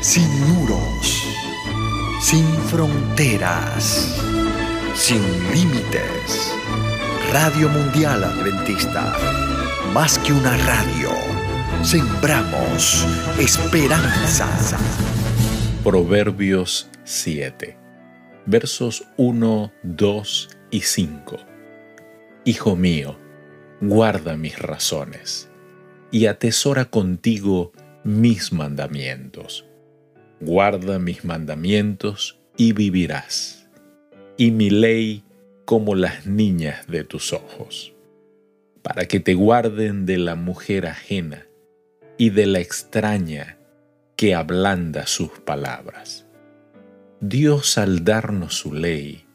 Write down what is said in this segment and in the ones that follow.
sin muros, sin fronteras, sin límites. Radio Mundial Adventista, más que una radio, sembramos esperanza. Proverbios 7, versos 1, 2 y 5. Hijo mío, guarda mis razones y atesora contigo mis mandamientos. Guarda mis mandamientos y vivirás, y mi ley como las niñas de tus ojos, para que te guarden de la mujer ajena y de la extraña que ablanda sus palabras. Dios al darnos su ley,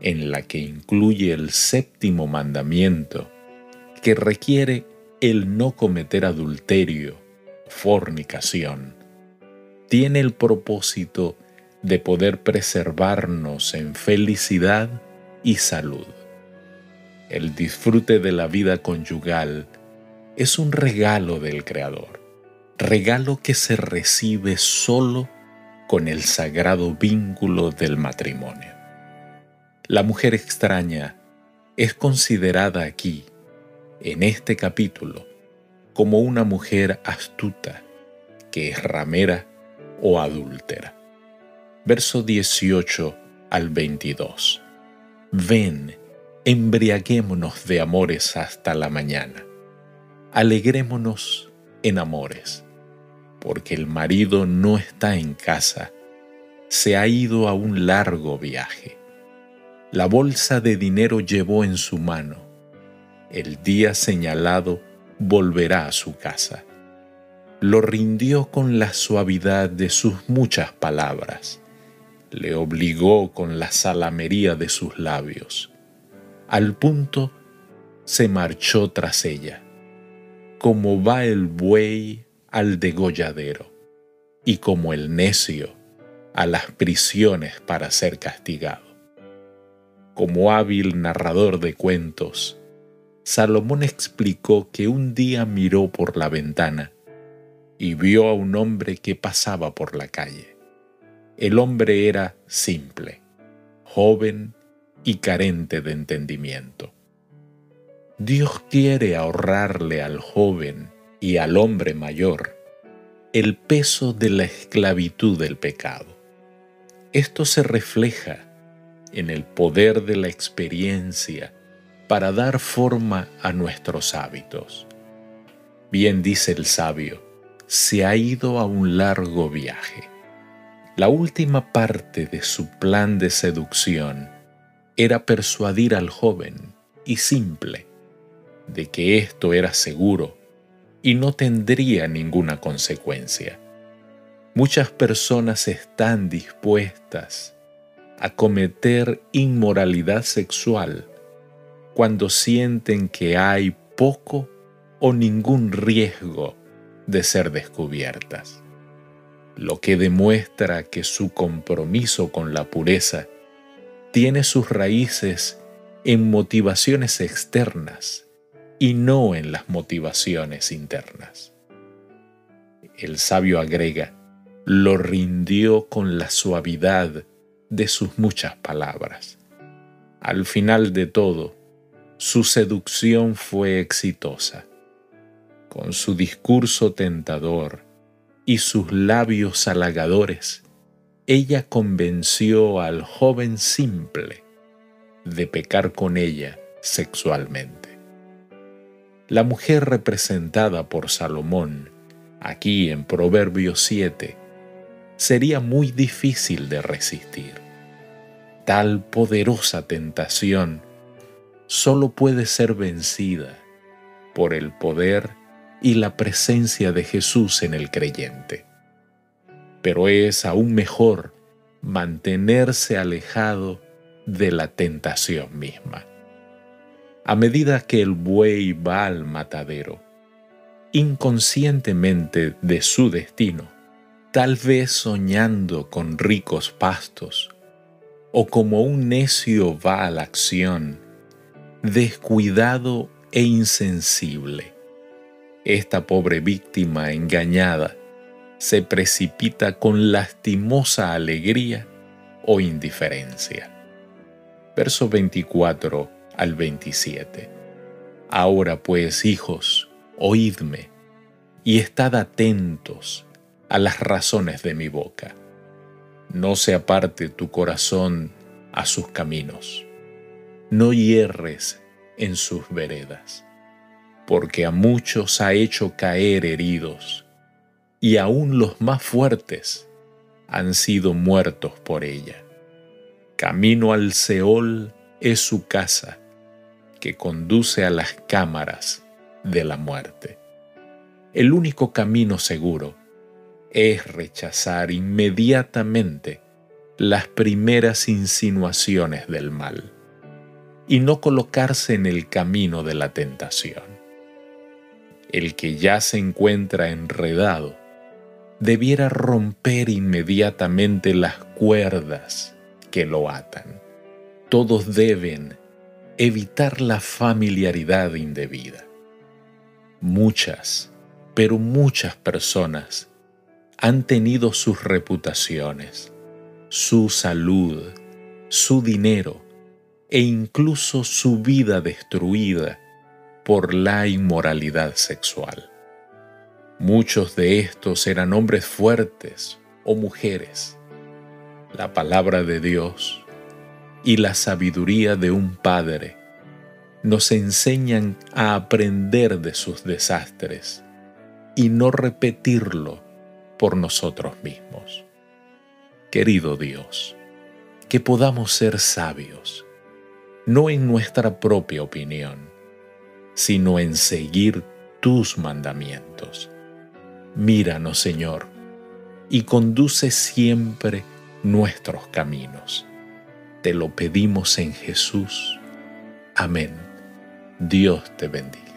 en la que incluye el séptimo mandamiento, que requiere el no cometer adulterio, fornicación, tiene el propósito de poder preservarnos en felicidad y salud. El disfrute de la vida conyugal es un regalo del Creador, regalo que se recibe solo con el sagrado vínculo del matrimonio. La mujer extraña es considerada aquí, en este capítulo, como una mujer astuta, que es ramera o adúltera. Verso 18 al 22. Ven, embriaguémonos de amores hasta la mañana. Alegrémonos en amores, porque el marido no está en casa, se ha ido a un largo viaje. La bolsa de dinero llevó en su mano. El día señalado volverá a su casa. Lo rindió con la suavidad de sus muchas palabras. Le obligó con la salamería de sus labios. Al punto se marchó tras ella, como va el buey al degolladero, y como el necio a las prisiones para ser castigado. Como hábil narrador de cuentos, Salomón explicó que un día miró por la ventana y vio a un hombre que pasaba por la calle. El hombre era simple, joven y carente de entendimiento. Dios quiere ahorrarle al joven y al hombre mayor el peso de la esclavitud del pecado. Esto se refleja en el poder de la experiencia para dar forma a nuestros hábitos. Bien dice el sabio, se ha ido a un largo viaje. La última parte de su plan de seducción era persuadir al joven y simple de que esto era seguro y no tendría ninguna consecuencia. Muchas personas están dispuestas a cometer inmoralidad sexual cuando sienten que hay poco o ningún riesgo de ser descubiertas, lo que demuestra que su compromiso con la pureza tiene sus raíces en motivaciones externas y no en las motivaciones internas. El sabio agrega, lo rindió con la suavidad de sus muchas palabras. Al final de todo, su seducción fue exitosa. Con su discurso tentador y sus labios halagadores, ella convenció al joven simple de pecar con ella sexualmente. La mujer representada por Salomón, aquí en Proverbios 7, sería muy difícil de resistir. Tal poderosa tentación solo puede ser vencida por el poder y la presencia de Jesús en el creyente. Pero es aún mejor mantenerse alejado de la tentación misma. A medida que el buey va al matadero, inconscientemente de su destino, tal vez soñando con ricos pastos, o como un necio va a la acción, descuidado e insensible. Esta pobre víctima engañada se precipita con lastimosa alegría o indiferencia. Verso 24 al 27. Ahora pues, hijos, oídme y estad atentos a las razones de mi boca. No se aparte tu corazón a sus caminos. No hierres en sus veredas, porque a muchos ha hecho caer heridos, y aún los más fuertes han sido muertos por ella. Camino al Seol es su casa, que conduce a las cámaras de la muerte. El único camino seguro es rechazar inmediatamente las primeras insinuaciones del mal y no colocarse en el camino de la tentación. El que ya se encuentra enredado debiera romper inmediatamente las cuerdas que lo atan. Todos deben evitar la familiaridad indebida. Muchas, pero muchas personas han tenido sus reputaciones, su salud, su dinero e incluso su vida destruida por la inmoralidad sexual. Muchos de estos eran hombres fuertes o mujeres. La palabra de Dios y la sabiduría de un padre nos enseñan a aprender de sus desastres y no repetirlo por nosotros mismos. Querido Dios, que podamos ser sabios, no en nuestra propia opinión, sino en seguir tus mandamientos. Míranos, Señor, y conduce siempre nuestros caminos. Te lo pedimos en Jesús. Amén. Dios te bendiga.